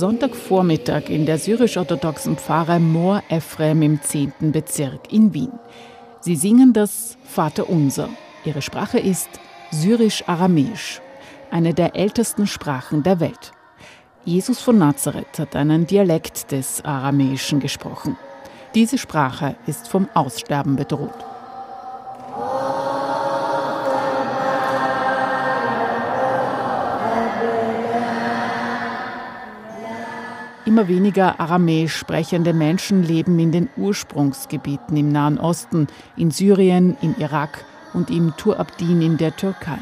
Sonntagvormittag in der syrisch-orthodoxen Pfarre Mor Ephrem im 10. Bezirk in Wien. Sie singen das Vaterunser. Ihre Sprache ist Syrisch-Aramäisch, eine der ältesten Sprachen der Welt. Jesus von Nazareth hat einen Dialekt des Aramäischen gesprochen. Diese Sprache ist vom Aussterben bedroht. Immer weniger aramäisch sprechende Menschen leben in den Ursprungsgebieten im Nahen Osten, in Syrien, im Irak und im Tur-Abdin in der Türkei.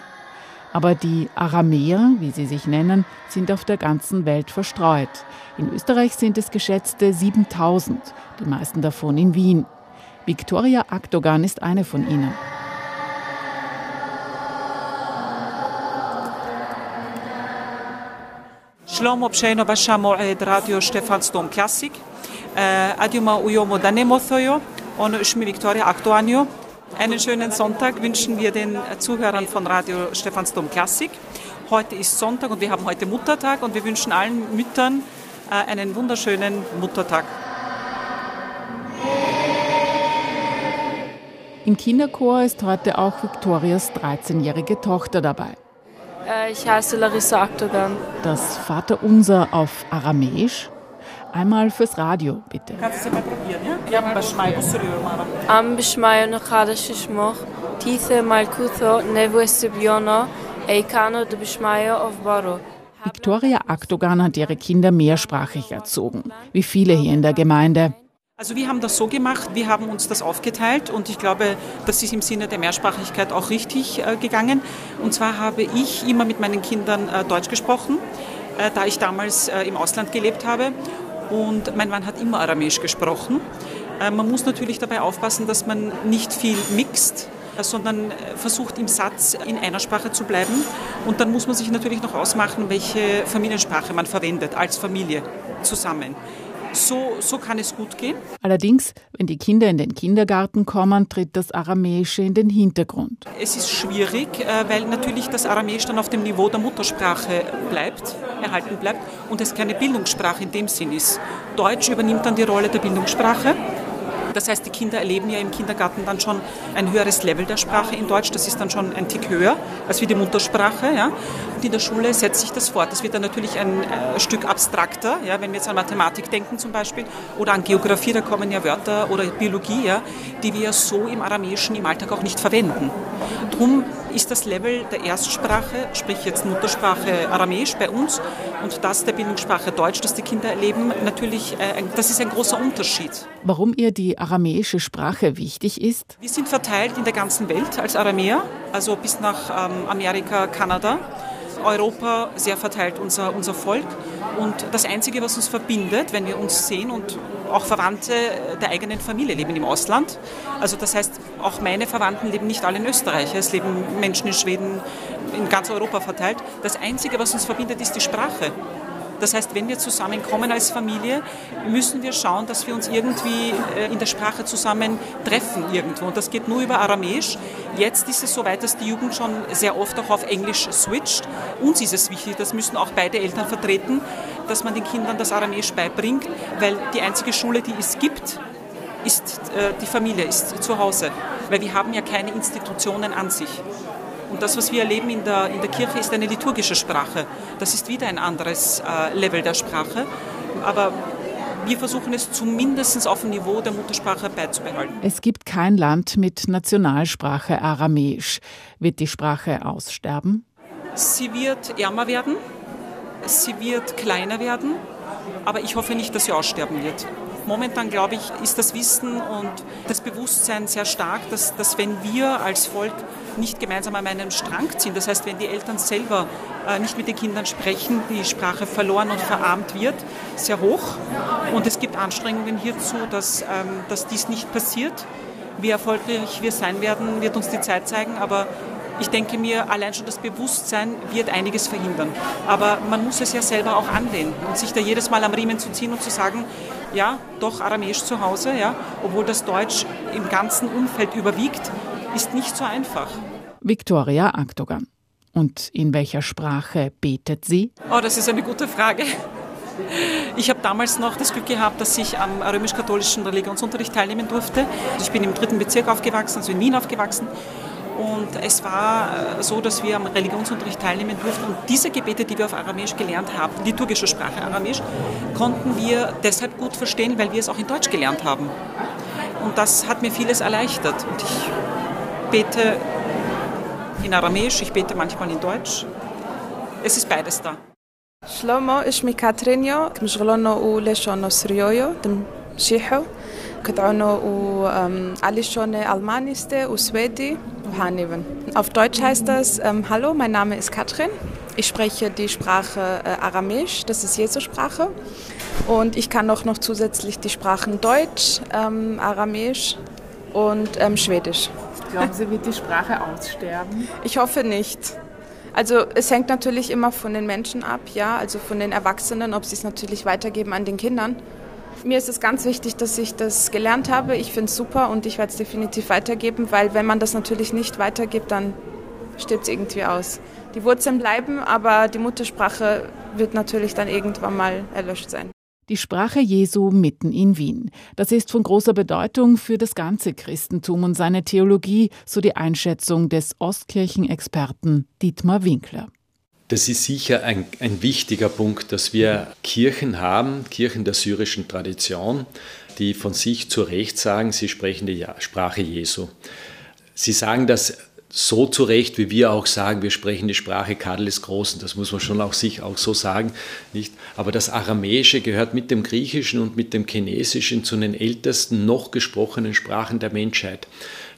Aber die Aramäer, wie sie sich nennen, sind auf der ganzen Welt verstreut. In Österreich sind es geschätzte 7000, die meisten davon in Wien. Viktoria Akdogan ist eine von ihnen. Shlomo Psheno Bashamo Ed eh, Radio Stephansdom Klassik. Eh, Adjuma Ujomo Danemo Thojo und ich bin Viktoria Akdoanjo. Einen schönen Sonntag wünschen wir den Zuhörern von Radio Stephansdom Klassik. Heute ist Sonntag und wir haben heute Muttertag und wir wünschen allen Müttern einen wunderschönen Muttertag. Im Kinderchor ist heute auch Victorias 13-jährige Tochter dabei. Äh, ich heiße Larissa Aktogan. Das Vaterunser auf Aramäisch. Einmal fürs Radio, bitte. Kannst du es mal probieren, ja? Ja, Bashmai Busuriur Am Bishmayo Nakadashishmoch, Tithe Malkutho, Nevu Estebiono, Eikano de Bishmayo of Baro. Victoria Aktogan hat ihre Kinder mehrsprachig erzogen, wie viele hier in der Gemeinde. Also wir haben das so gemacht, wir haben uns das aufgeteilt und ich glaube, das ist im Sinne der Mehrsprachigkeit auch richtig äh, gegangen. Und zwar habe ich immer mit meinen Kindern äh, Deutsch gesprochen, äh, da ich damals im Ausland gelebt habe. Und mein Mann hat immer Aramäisch gesprochen. Äh, man muss natürlich dabei aufpassen, dass man nicht viel mixt, äh, sondern versucht im Satz in einer Sprache zu bleiben. Und dann muss man sich natürlich noch ausmachen, welche Familiensprache man verwendet als Familie zusammen. So, so kann es gut gehen. Allerdings, wenn die Kinder in den Kindergarten kommen, tritt das Aramäische in den Hintergrund. Es ist schwierig, weil natürlich das Aramäisch dann auf dem Niveau der Muttersprache bleibt, erhalten bleibt und es keine Bildungssprache in dem Sinn ist. Deutsch übernimmt dann die Rolle der Bildungssprache. Das heißt, die Kinder erleben ja im Kindergarten dann schon ein höheres Level der Sprache in Deutsch. Das ist dann schon ein Tick höher als wie die Muttersprache. Ja. Und in der Schule setzt sich das fort. Das wird dann natürlich ein äh, Stück abstrakter, ja, wenn wir jetzt an Mathematik denken zum Beispiel oder an Geografie, da kommen ja Wörter oder Biologie, ja, die wir so im Aramäischen im Alltag auch nicht verwenden. Drum ist das Level der Erstsprache, sprich jetzt Muttersprache Aramäisch bei uns und das der Bildungssprache Deutsch, das die Kinder erleben, natürlich, äh, das ist ein großer Unterschied. Warum ihr die aramäische Sprache wichtig ist? Wir sind verteilt in der ganzen Welt als Aramäer, also bis nach ähm, Amerika, Kanada. Europa sehr verteilt unser, unser Volk. Und das Einzige, was uns verbindet, wenn wir uns sehen und auch Verwandte der eigenen Familie leben im Ausland. Also das heißt, auch meine Verwandten leben nicht alle in Österreich. Es leben Menschen in Schweden, in ganz Europa verteilt. Das Einzige, was uns verbindet, ist die Sprache. Das heißt, wenn wir zusammenkommen als Familie, müssen wir schauen, dass wir uns irgendwie äh, in der Sprache zusammen treffen irgendwo. Und das geht nur über Aramäisch. Jetzt ist es so weit, dass die Jugend schon sehr oft auch auf Englisch switcht. Uns ist es wichtig, das müssen auch beide Eltern vertreten, dass man den Kindern das Aramäisch beibringt, weil die einzige Schule, die es gibt, ist äh, die Familie, ist zu Hause. Weil wir haben ja keine Institutionen an sich. Und das, was wir erleben in der, in der Kirche, ist eine liturgische Sprache. Das ist wieder ein anderes äh, Level der Sprache. Aber wir versuchen es zumindest auf dem Niveau der Muttersprache beizubehalten. Es gibt kein Land mit Nationalsprache Aramäisch. Wird die Sprache aussterben? Sie wird ärmer werden, sie wird kleiner werden, aber ich hoffe nicht, dass sie aussterben wird. Momentan, glaube ich, ist das Wissen und das Bewusstsein sehr stark, dass, dass wenn wir als Volk nicht gemeinsam an einem Strang ziehen, das heißt, wenn die Eltern selber äh, nicht mit den Kindern sprechen, die Sprache verloren und verarmt wird, sehr hoch. Und es gibt Anstrengungen hierzu, dass, ähm, dass dies nicht passiert. Wie erfolgreich wir sein werden, wird uns die Zeit zeigen, aber ich denke mir, allein schon das Bewusstsein wird einiges verhindern. Aber man muss es ja selber auch anwenden und sich da jedes Mal am Riemen zu ziehen und zu sagen, ja, doch Aramäisch zu Hause, ja, obwohl das Deutsch im ganzen Umfeld überwiegt, ist nicht so einfach. Viktoria Aktogan. Und in welcher Sprache betet sie? Oh, das ist eine gute Frage. Ich habe damals noch das Glück gehabt, dass ich am römisch-katholischen Religionsunterricht teilnehmen durfte. Ich bin im dritten Bezirk aufgewachsen, also in Wien aufgewachsen. Und es war äh, so, dass wir am Religionsunterricht teilnehmen durften. Und diese Gebete, die wir auf Aramäisch gelernt haben, liturgische Sprache Aramäisch, konnten wir deshalb gut verstehen, weil wir es auch in Deutsch gelernt haben. Und das hat mir vieles erleichtert. Und ich bete in Aramäisch, ich bete manchmal in Deutsch. Es ist beides da. Schlomo, ich bin Katrinio. Ich شلومو اسمي كاترينيو مشغلونو وليشونو سريويو تمشيحو قطعونو Almaniste, ألمانيستي وسويدي Ohaneben. Auf Deutsch heißt das, ähm, hallo, mein Name ist Katrin. Ich spreche die Sprache äh, Aramäisch, das ist Jesu-Sprache. Und ich kann auch noch zusätzlich die Sprachen Deutsch, ähm, Aramäisch und ähm, Schwedisch. Glauben Sie, wird die Sprache aussterben? Ich hoffe nicht. Also es hängt natürlich immer von den Menschen ab, ja, also von den Erwachsenen, ob sie es natürlich weitergeben an den Kindern. Mir ist es ganz wichtig, dass ich das gelernt habe. Ich finde es super und ich werde es definitiv weitergeben, weil wenn man das natürlich nicht weitergibt, dann stirbt es irgendwie aus. Die Wurzeln bleiben, aber die Muttersprache wird natürlich dann irgendwann mal erlöscht sein. Die Sprache Jesu mitten in Wien. Das ist von großer Bedeutung für das ganze Christentum und seine Theologie, so die Einschätzung des Ostkirchenexperten Dietmar Winkler. Das ist sicher ein, ein wichtiger Punkt, dass wir Kirchen haben, Kirchen der syrischen Tradition, die von sich zu Recht sagen, sie sprechen die Sprache Jesu. Sie sagen das so zurecht, wie wir auch sagen, wir sprechen die Sprache Karl des Großen, das muss man schon auch sich auch so sagen, nicht? Aber das Aramäische gehört mit dem Griechischen und mit dem Chinesischen zu den ältesten noch gesprochenen Sprachen der Menschheit.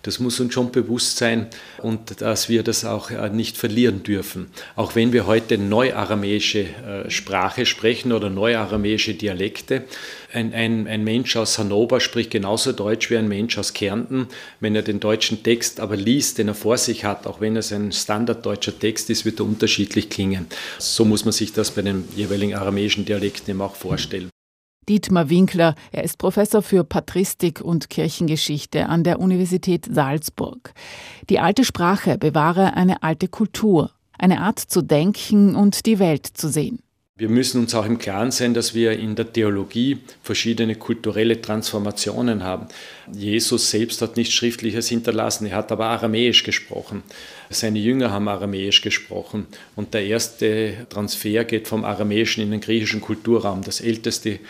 Das muss uns schon bewusst sein und dass wir das auch äh, nicht verlieren dürfen. Auch wenn wir heute neuaramäische äh, Sprache sprechen oder neuaramäische Dialekte. Ein, ein, ein Mensch aus Hannover spricht genauso Deutsch wie ein Mensch aus Kärnten. Wenn er den deutschen Text aber liest, den er vor sich hat, auch wenn es ein standarddeutscher Text ist, wird er unterschiedlich klingen. So muss man sich das bei den jeweiligen aramäischen Dialekten eben auch vorstellen. Dietmar Winkler. Er ist Professor für Patristik und Kirchengeschichte an der Universität Salzburg. Die alte Sprache bewahre eine alte Kultur, eine Art zu denken und die Welt zu sehen. Wir müssen uns auch im Klaren sein, dass wir in der Theologie verschiedene kulturelle Transformationen haben. Jesus selbst hat nichts Schriftliches hinterlassen, er hat aber Aramäisch gesprochen. Seine Jünger haben Aramäisch gesprochen. Und der erste Transfer geht vom Aramäischen in den griechischen Kulturraum. Das älteste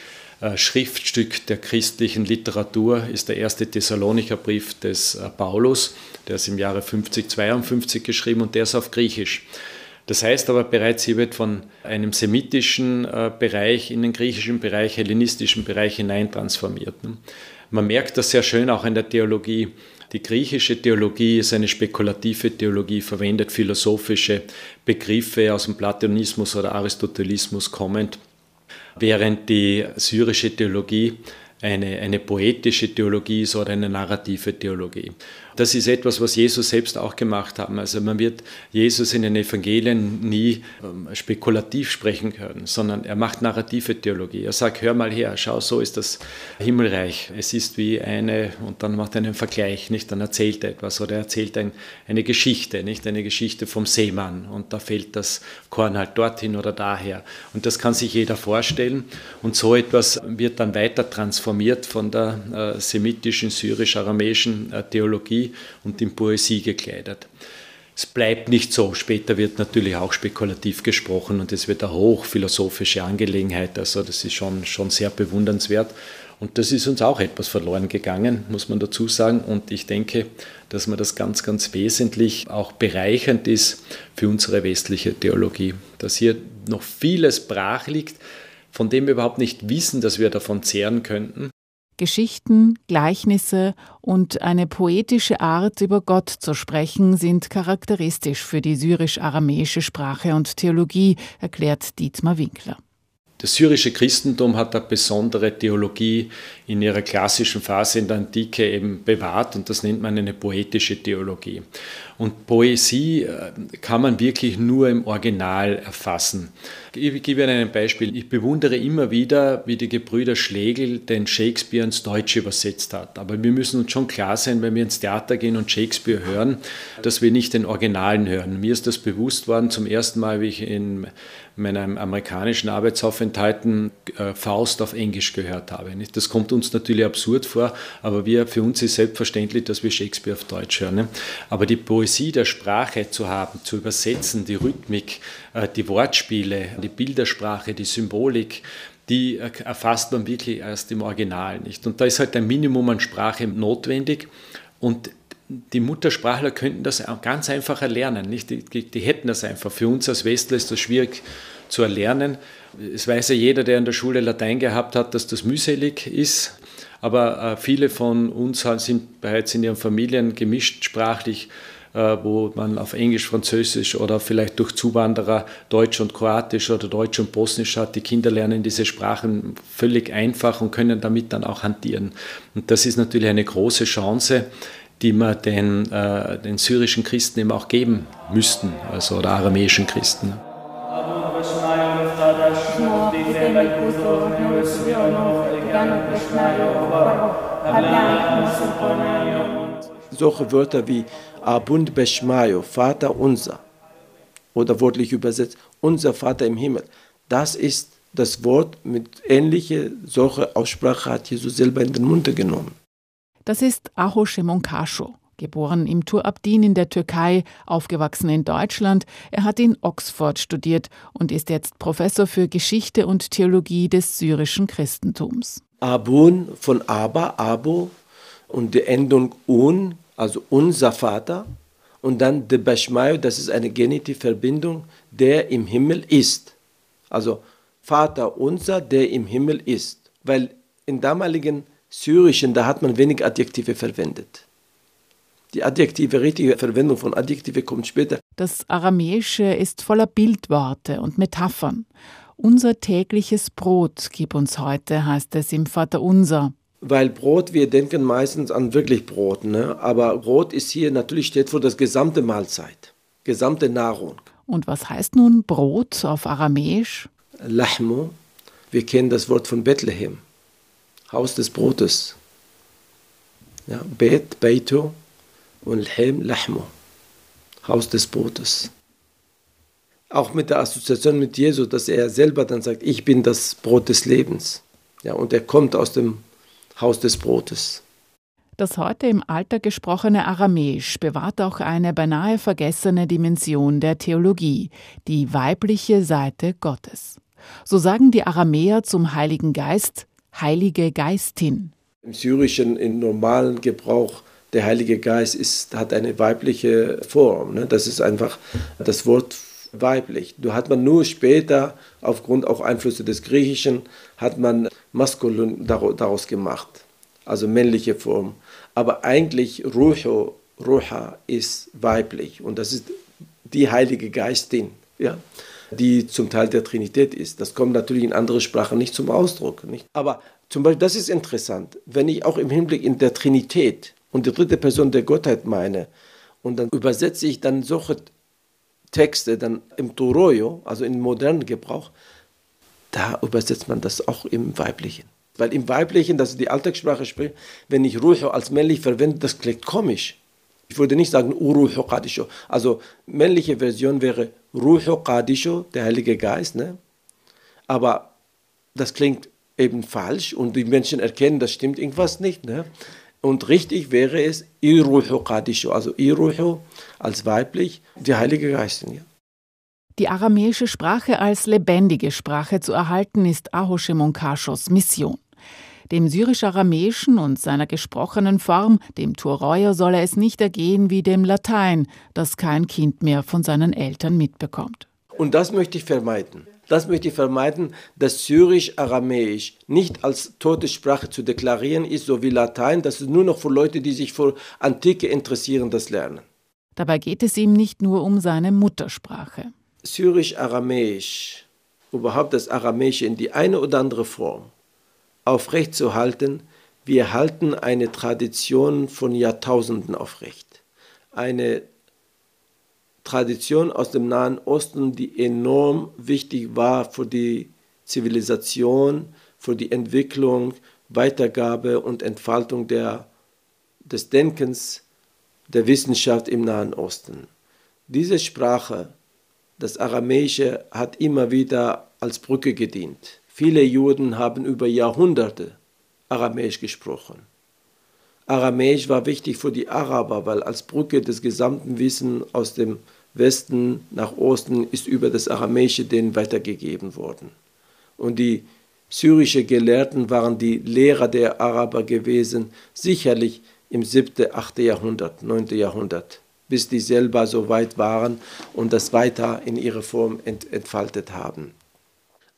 Schriftstück der christlichen Literatur ist der erste Thessalonicher Brief des äh, Paulus. Der ist im Jahre 5052 geschrieben und der ist auf Griechisch. Das heißt aber bereits, hier wird von einem semitischen äh, Bereich in den griechischen Bereich, hellenistischen Bereich hineintransformiert. Ne? Man merkt das sehr schön auch in der Theologie. Die griechische Theologie ist eine spekulative Theologie, verwendet philosophische Begriffe aus dem Platonismus oder Aristotelismus kommend während die syrische Theologie eine, eine poetische Theologie ist oder eine narrative Theologie. Das ist etwas, was Jesus selbst auch gemacht hat. Also man wird Jesus in den Evangelien nie ähm, spekulativ sprechen können, sondern er macht narrative Theologie. Er sagt, hör mal her, schau, so ist das Himmelreich. Es ist wie eine, und dann macht er einen Vergleich, nicht? Dann erzählt er etwas oder er erzählt ein, eine Geschichte, nicht? Eine Geschichte vom Seemann und da fällt das Korn halt dorthin oder daher. Und das kann sich jeder vorstellen. Und so etwas wird dann weiter transformiert von der äh, semitischen, syrisch-aramäischen äh, Theologie und in Poesie gekleidet. Es bleibt nicht so. Später wird natürlich auch spekulativ gesprochen und es wird eine hochphilosophische Angelegenheit. Also das ist schon, schon sehr bewundernswert. Und das ist uns auch etwas verloren gegangen, muss man dazu sagen. Und ich denke, dass man das ganz, ganz wesentlich auch bereichernd ist für unsere westliche Theologie. Dass hier noch vieles brach liegt, von dem wir überhaupt nicht wissen, dass wir davon zehren könnten. Geschichten, Gleichnisse und eine poetische Art, über Gott zu sprechen, sind charakteristisch für die syrisch-aramäische Sprache und Theologie, erklärt Dietmar Winkler. Das syrische Christentum hat eine besondere Theologie in ihrer klassischen Phase in der Antike eben bewahrt und das nennt man eine poetische Theologie. Und Poesie äh, kann man wirklich nur im Original erfassen. Ich gebe Ihnen ein Beispiel. Ich bewundere immer wieder, wie die Gebrüder Schlegel den Shakespeare ins Deutsche übersetzt hat. Aber wir müssen uns schon klar sein, wenn wir ins Theater gehen und Shakespeare hören, dass wir nicht den Originalen hören. Mir ist das bewusst worden zum ersten Mal, wie ich in meinen amerikanischen Arbeitsaufenthalten äh, Faust auf Englisch gehört habe. Das kommt natürlich absurd vor, aber wir, für uns ist selbstverständlich, dass wir Shakespeare auf Deutsch hören. Aber die Poesie der Sprache zu haben, zu übersetzen, die Rhythmik, äh, die Wortspiele, die Bildersprache, die Symbolik, die erfasst man wirklich erst im Original nicht. Und da ist halt ein Minimum an Sprache notwendig. Und die Muttersprachler könnten das ganz einfach erlernen. Nicht? Die, die, die, hätten das einfach. Für uns als Westler ist das schwierig zu erlernen. Es weiß ja jeder, der in der Schule Latein gehabt hat, dass das mühselig ist. Aber äh, viele von uns sind bereits in ihren Familien gemischt sprachlich, äh, wo man auf Englisch, Französisch oder vielleicht durch Zuwanderer Deutsch und Kroatisch oder Deutsch und Bosnisch hat. Die Kinder lernen diese Sprachen völlig einfach und können damit dann auch hantieren. Und das ist natürlich eine große Chance die wir den, äh, den syrischen Christen eben auch geben müssten, also oder aramäischen Christen. Solche Wörter wie Abund Beshmayo, Vater unser, oder wörtlich übersetzt, unser Vater im Himmel, das ist das Wort mit ähnlicher solcher Aussprache hat Jesus selber in den Mund genommen. Das ist Aho Shemonkasho, geboren im Tur Abdin in der Türkei, aufgewachsen in Deutschland. Er hat in Oxford studiert und ist jetzt Professor für Geschichte und Theologie des syrischen Christentums. Abun von Aba, Abo und die Endung Un, also unser Vater. Und dann de Bashmayo, das ist eine Genitivverbindung, der im Himmel ist. Also Vater unser, der im Himmel ist. Weil in damaligen Syrischen, da hat man wenig Adjektive verwendet. Die adjektive, richtige Verwendung von Adjektive kommt später. Das Aramäische ist voller Bildworte und Metaphern. Unser tägliches Brot gib uns heute, heißt es im Vater Unser. Weil Brot, wir denken meistens an wirklich Brot, ne? aber Brot ist hier natürlich steht für das gesamte Mahlzeit, gesamte Nahrung. Und was heißt nun Brot auf Aramäisch? Lahmo, wir kennen das Wort von Bethlehem. Haus des Brotes. Ja, Bet, Beito und Lhem, Lahmo. Haus des Brotes. Auch mit der Assoziation mit Jesus, dass er selber dann sagt, ich bin das Brot des Lebens. Ja, und er kommt aus dem Haus des Brotes. Das heute im Alter gesprochene Aramäisch bewahrt auch eine beinahe vergessene Dimension der Theologie, die weibliche Seite Gottes. So sagen die Aramäer zum Heiligen Geist, Heilige Geistin. Im Syrischen, im normalen Gebrauch, der Heilige Geist ist, hat eine weibliche Form. Ne? Das ist einfach das Wort weiblich. Da hat man nur später, aufgrund auch Einflüsse des Griechischen, hat man maskulin daraus gemacht, also männliche Form. Aber eigentlich Ruho, Ruha ist weiblich und das ist die Heilige Geistin. Ja? die zum Teil der Trinität ist. Das kommt natürlich in anderen Sprachen nicht zum Ausdruck. Nicht? Aber zum Beispiel, das ist interessant, wenn ich auch im Hinblick in der Trinität und die dritte Person der Gottheit meine, und dann übersetze ich dann solche Texte dann im Toroyo, also im modernen Gebrauch, da übersetzt man das auch im Weiblichen. Weil im Weiblichen, das ist die Alltagssprache spricht, wenn ich Ruho als männlich verwende, das klingt komisch. Ich würde nicht sagen Uruhu Qadisho. Also männliche Version wäre Ruhu Qadisho, der Heilige Geist. Ne? Aber das klingt eben falsch und die Menschen erkennen, das stimmt irgendwas nicht. Ne? Und richtig wäre es Iruhu Qadisho, also Iruhu als weiblich, der Heilige Geist. Ja. Die aramäische Sprache als lebendige Sprache zu erhalten, ist Ahoshe Monkashos Mission. Dem syrisch-aramäischen und seiner gesprochenen Form, dem Tureuer, solle es nicht ergehen wie dem Latein, das kein Kind mehr von seinen Eltern mitbekommt. Und das möchte ich vermeiden. Das möchte ich vermeiden, dass Syrisch-Aramäisch nicht als tote Sprache zu deklarieren ist, so wie Latein. Das ist nur noch für Leute, die sich für Antike interessieren, das lernen. Dabei geht es ihm nicht nur um seine Muttersprache. Syrisch-Aramäisch, überhaupt das Aramäische in die eine oder andere Form, aufrechtzuerhalten, wir halten eine Tradition von Jahrtausenden aufrecht. Eine Tradition aus dem Nahen Osten, die enorm wichtig war für die Zivilisation, für die Entwicklung, Weitergabe und Entfaltung der, des Denkens, der Wissenschaft im Nahen Osten. Diese Sprache, das Aramäische, hat immer wieder als Brücke gedient. Viele Juden haben über Jahrhunderte Aramäisch gesprochen. Aramäisch war wichtig für die Araber, weil als Brücke des gesamten Wissens aus dem Westen nach Osten ist über das Aramäische denen weitergegeben worden. Und die syrische Gelehrten waren die Lehrer der Araber gewesen, sicherlich im 7., 8. Jahrhundert, 9. Jahrhundert, bis die selber so weit waren und das weiter in ihre Form ent entfaltet haben.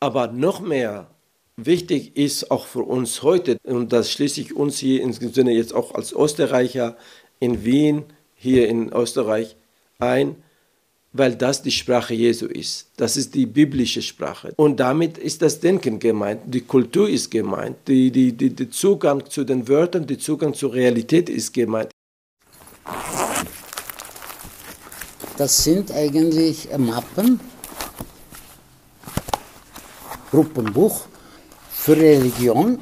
Aber noch mehr wichtig ist auch für uns heute, und das schließe ich uns hier im Sinne jetzt auch als Österreicher in Wien, hier in Österreich ein, weil das die Sprache Jesu ist. Das ist die biblische Sprache. Und damit ist das Denken gemeint, die Kultur ist gemeint, die, die, die, der Zugang zu den Wörtern, der Zugang zur Realität ist gemeint. Das sind eigentlich Mappen, Gruppenbuch für Religion.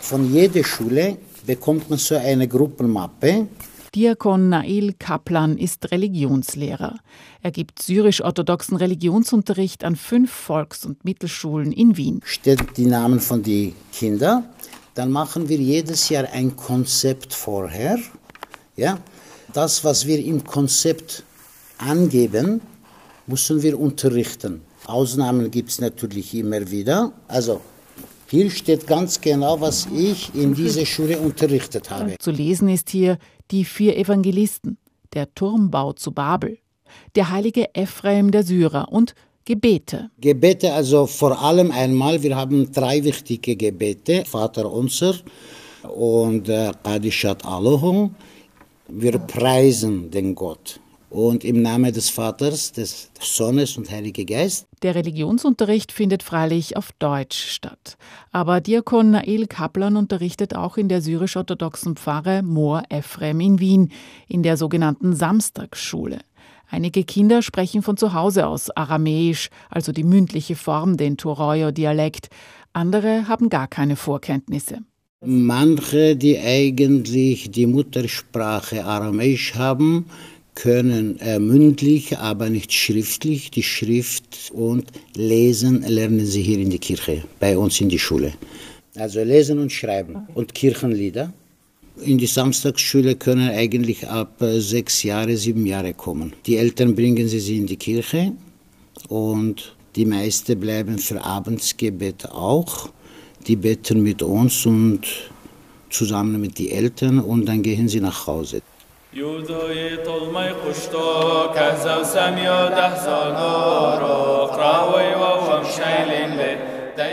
Von jeder Schule bekommt man so eine Gruppenmappe Diakon Nail Kaplan ist Religionslehrer. Er gibt syrisch-orthodoxen Religionsunterricht an fünf Volks- und Mittelschulen in Wien. Steht die Namen von den Kindern. Dann machen wir jedes Jahr ein Konzept vorher. Ja? Das, was wir im Konzept angeben, müssen wir unterrichten. Ausnahmen gibt es natürlich immer wieder. Also hier steht ganz genau, was ich in dieser Schule unterrichtet habe. Zu lesen ist hier die vier Evangelisten, der Turmbau zu Babel, der heilige Ephraim der Syrer und Gebete. Gebete, also vor allem einmal, wir haben drei wichtige Gebete, Vater unser und äh, Qadishat Alohum. Wir preisen den Gott und im Namen des Vaters, des Sohnes und Heiligen Geist. Der Religionsunterricht findet freilich auf Deutsch statt. Aber Diakon Nael Kaplan unterrichtet auch in der syrisch-orthodoxen Pfarre Moor Ephrem in Wien, in der sogenannten Samstagsschule. Einige Kinder sprechen von zu Hause aus Aramäisch, also die mündliche Form, den Toroyo-Dialekt. Andere haben gar keine Vorkenntnisse. Manche, die eigentlich die Muttersprache Aramäisch haben, können äh, mündlich, aber nicht schriftlich. Die Schrift und Lesen lernen sie hier in der Kirche, bei uns in die Schule. Also Lesen und Schreiben und Kirchenlieder. In die Samstagsschule können eigentlich ab äh, sechs Jahre, sieben Jahre kommen. Die Eltern bringen sie, sie in die Kirche und die meisten bleiben für Abendsgebet auch. Die beten mit uns und zusammen mit den Eltern und dann gehen sie nach Hause. یوزوی طلمي قشتو كهزو سميو دهزانو قراوي ووم شايلين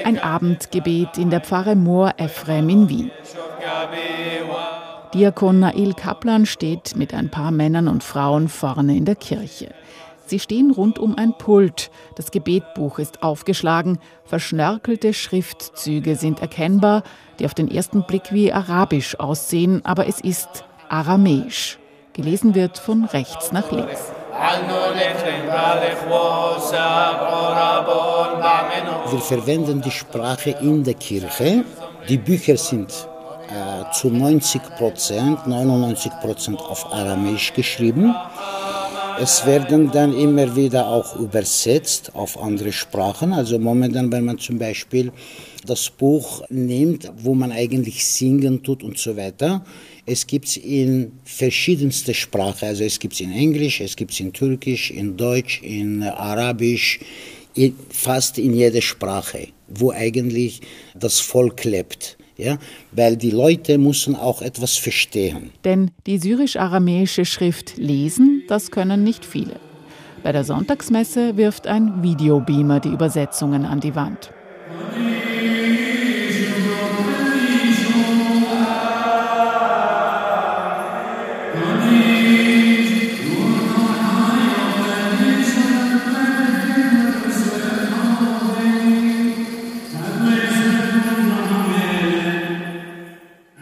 Ein Abendgebet in der Pfarre Moor Ephrem in Wien. Diakon Nail Kaplan steht mit ein paar Männern und Frauen vorne in der Kirche. Sie stehen rund um ein Pult. Das Gebetbuch ist aufgeschlagen. Verschnörkelte Schriftzüge sind erkennbar, die auf den ersten Blick wie arabisch aussehen, aber es ist aramäisch. Gelesen wird von rechts nach links. Wir verwenden die Sprache in der Kirche. Die Bücher sind äh, zu 90 Prozent, 99 Prozent auf Aramäisch geschrieben. Es werden dann immer wieder auch übersetzt auf andere Sprachen. Also momentan, wenn man zum Beispiel das Buch nimmt, wo man eigentlich singen tut und so weiter, es gibt es in verschiedenster Sprache. Also es gibt es in Englisch, es gibt es in Türkisch, in Deutsch, in Arabisch, in, fast in jeder Sprache, wo eigentlich das Volk lebt. Ja, weil die Leute müssen auch etwas verstehen. Denn die syrisch-aramäische Schrift lesen, das können nicht viele. Bei der Sonntagsmesse wirft ein Videobeamer die Übersetzungen an die Wand.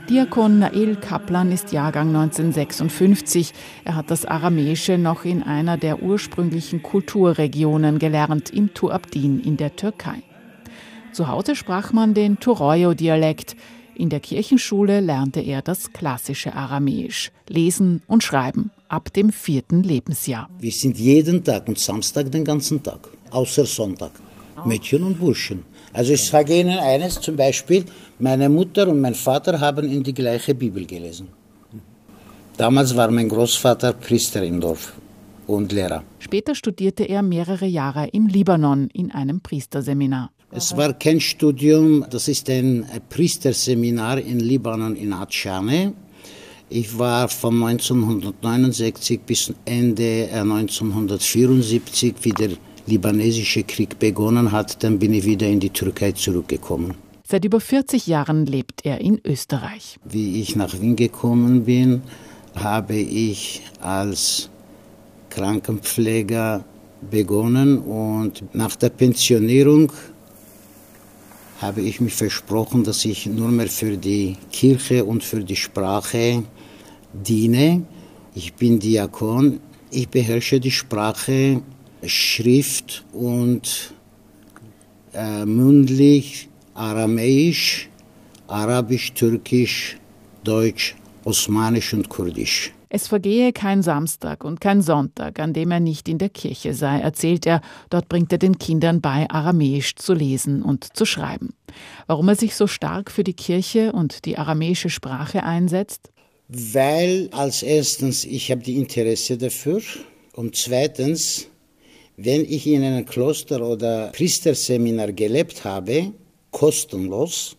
Diakon Nael Kaplan ist Jahrgang 1956. Er hat das Aramäische noch in einer der ursprünglichen Kulturregionen gelernt, im Tuabdin in der Türkei. Zu Hause sprach man den Turoyo-Dialekt. In der Kirchenschule lernte er das klassische Aramäisch, lesen und schreiben, ab dem vierten Lebensjahr. Wir sind jeden Tag und Samstag den ganzen Tag, außer Sonntag. Mädchen und Burschen. Also ich sage Ihnen eines zum Beispiel, meine Mutter und mein Vater haben in die gleiche Bibel gelesen. Damals war mein Großvater Priester im Dorf und Lehrer. Später studierte er mehrere Jahre im Libanon in einem Priesterseminar. Es war kein Studium, das ist ein Priesterseminar in Libanon in Atschane. Ich war von 1969 bis Ende 1974, wie der libanesische Krieg begonnen hat, dann bin ich wieder in die Türkei zurückgekommen. Seit über 40 Jahren lebt er in Österreich. Wie ich nach Wien gekommen bin, habe ich als Krankenpfleger begonnen und nach der Pensionierung habe ich mich versprochen, dass ich nur mehr für die Kirche und für die Sprache diene. Ich bin Diakon, ich beherrsche die Sprache Schrift und äh, mündlich Aramäisch, Arabisch, Türkisch, Deutsch, Osmanisch und Kurdisch. Es vergehe kein Samstag und kein Sonntag, an dem er nicht in der Kirche sei, erzählt er. Dort bringt er den Kindern bei, Aramäisch zu lesen und zu schreiben. Warum er sich so stark für die Kirche und die aramäische Sprache einsetzt? Weil als erstens ich habe die Interesse dafür und zweitens wenn ich in einem Kloster oder Priesterseminar gelebt habe, kostenlos,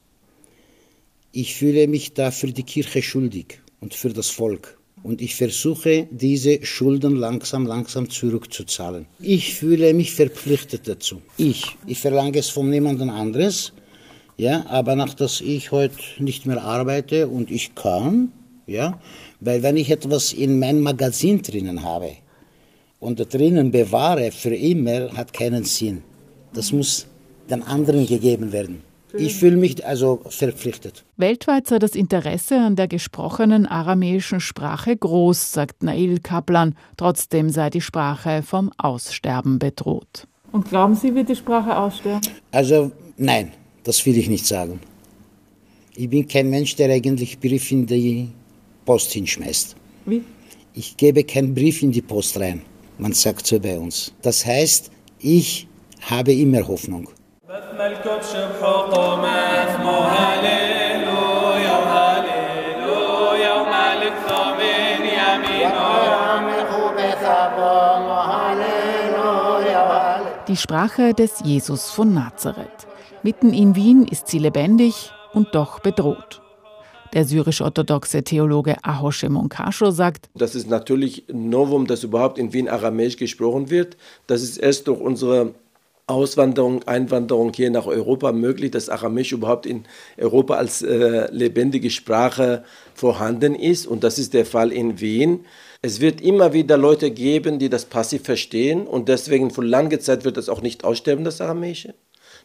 ich fühle mich da für die Kirche schuldig und für das Volk. Und ich versuche, diese Schulden langsam, langsam zurückzuzahlen. Ich fühle mich verpflichtet dazu. Ich. Ich verlange es von niemandem anderes. Ja, aber nach dass ich heute nicht mehr arbeite und ich kann, ja, weil wenn ich etwas in mein Magazin drinnen habe, und da drinnen bewahre für immer, hat keinen Sinn. Das muss den anderen gegeben werden. Ich fühle mich also verpflichtet. Weltweit sei das Interesse an der gesprochenen aramäischen Sprache groß, sagt Nail Kaplan. Trotzdem sei die Sprache vom Aussterben bedroht. Und glauben Sie, wird die Sprache aussterben? Also nein, das will ich nicht sagen. Ich bin kein Mensch, der eigentlich Brief in die Post hinschmeißt. Wie? Ich gebe keinen Brief in die Post rein. Man sagt so bei uns. Das heißt, ich habe immer Hoffnung. Die Sprache des Jesus von Nazareth. Mitten in Wien ist sie lebendig und doch bedroht. Der syrisch-orthodoxe Theologe Ahoshe Monkasho sagt, Das ist natürlich ein Novum, dass überhaupt in Wien Aramäisch gesprochen wird. Das ist erst durch unsere Auswanderung, Einwanderung hier nach Europa möglich, dass Aramäisch überhaupt in Europa als äh, lebendige Sprache vorhanden ist. Und das ist der Fall in Wien. Es wird immer wieder Leute geben, die das passiv verstehen. Und deswegen für lange Zeit wird das auch nicht aussterben, das Aramäische.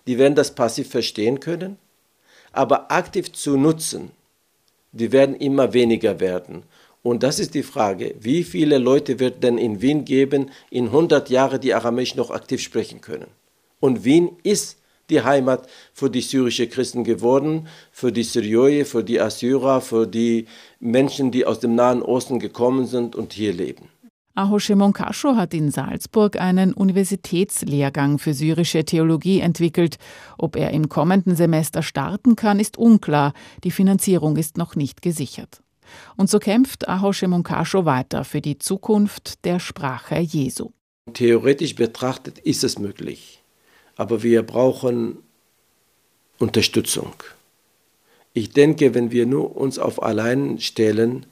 Die werden das passiv verstehen können. Aber aktiv zu nutzen, die werden immer weniger werden. Und das ist die Frage, wie viele Leute wird denn in Wien geben, in 100 Jahren, die Aramäisch noch aktiv sprechen können? Und Wien ist die Heimat für die syrischen Christen geworden, für die Syrier, für die Assyrer, für die Menschen, die aus dem Nahen Osten gekommen sind und hier leben. Ahoshe Monkasho hat in Salzburg einen Universitätslehrgang für syrische Theologie entwickelt. Ob er im kommenden Semester starten kann, ist unklar. Die Finanzierung ist noch nicht gesichert. Und so kämpft Ahoshe Monkasho weiter für die Zukunft der Sprache Jesu. Theoretisch betrachtet ist es möglich, aber wir brauchen Unterstützung. Ich denke, wenn wir nur uns auf allein stellen,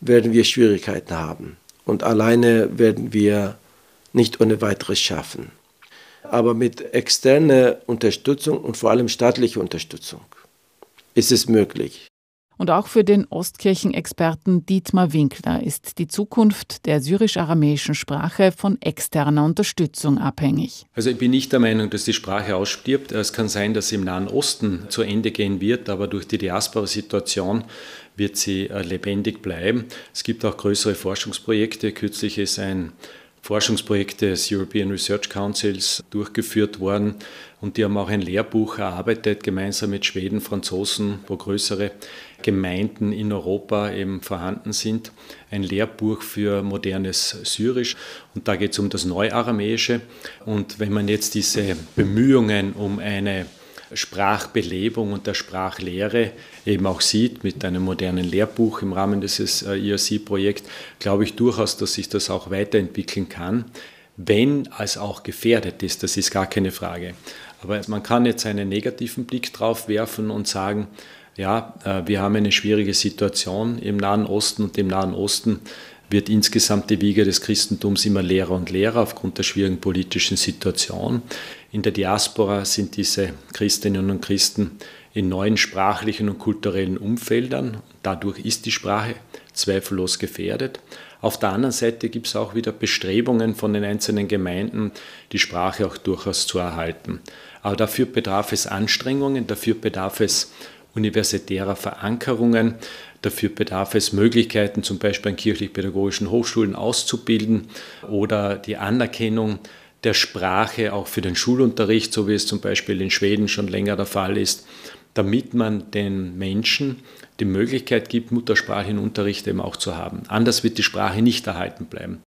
werden wir Schwierigkeiten haben. Und alleine werden wir nicht ohne weiteres schaffen. Aber mit externer Unterstützung und vor allem staatlicher Unterstützung ist es möglich. Und auch für den Ostkirchenexperten Dietmar Winkler ist die Zukunft der syrisch-aramäischen Sprache von externer Unterstützung abhängig. Also ich bin nicht der Meinung, dass die Sprache ausstirbt. Es kann sein, dass sie im Nahen Osten zu Ende gehen wird, aber durch die Diaspora-Situation wird sie äh, lebendig bleiben. Es gibt auch größere Forschungsprojekte. Kürzlich ist ein Forschungsprojekt des European Research Councils durchgeführt worden und die haben auch ein Lehrbuch erarbeitet, gemeinsam mit Schweden, Franzosen, wo größere Gemeinden in Europa eben vorhanden sind. Ein Lehrbuch für modernes Syrisch und da geht es um das Neuaramäische. Und wenn man jetzt diese Bemühungen um eine Sprachbelebung und der Sprachlehre eben auch sieht mit einem modernen Lehrbuch im Rahmen dieses ERC-Projekts, glaube ich durchaus, dass sich das auch weiterentwickeln kann, wenn es auch gefährdet ist, das ist gar keine Frage. Aber man kann jetzt einen negativen Blick drauf werfen und sagen, ja, äh, wir haben eine schwierige Situation im Nahen Osten und im Nahen Osten wird insgesamt die Wiege des Christentums immer leerer und leerer aufgrund der schwierigen politischen Situation. In der Diaspora sind diese Christinnen und Christen in neuen sprachlichen und kulturellen Umfeldern. Dadurch ist die Sprache zweifellos gefährdet. Auf der anderen Seite gibt es auch wieder Bestrebungen von den einzelnen Gemeinden, die Sprache auch durchaus zu erhalten. Aber dafür bedarf es Anstrengungen, dafür bedarf es universitärer Verankerungen. Dafür bedarf es Möglichkeiten, zum Beispiel an kirchlich-pädagogischen Hochschulen auszubilden oder die Anerkennung der Sprache auch für den Schulunterricht, so wie es zum Beispiel in Schweden schon länger der Fall ist, damit man den Menschen die Möglichkeit gibt, muttersprachlichen Unterricht eben auch zu haben. Anders wird die Sprache nicht erhalten bleiben.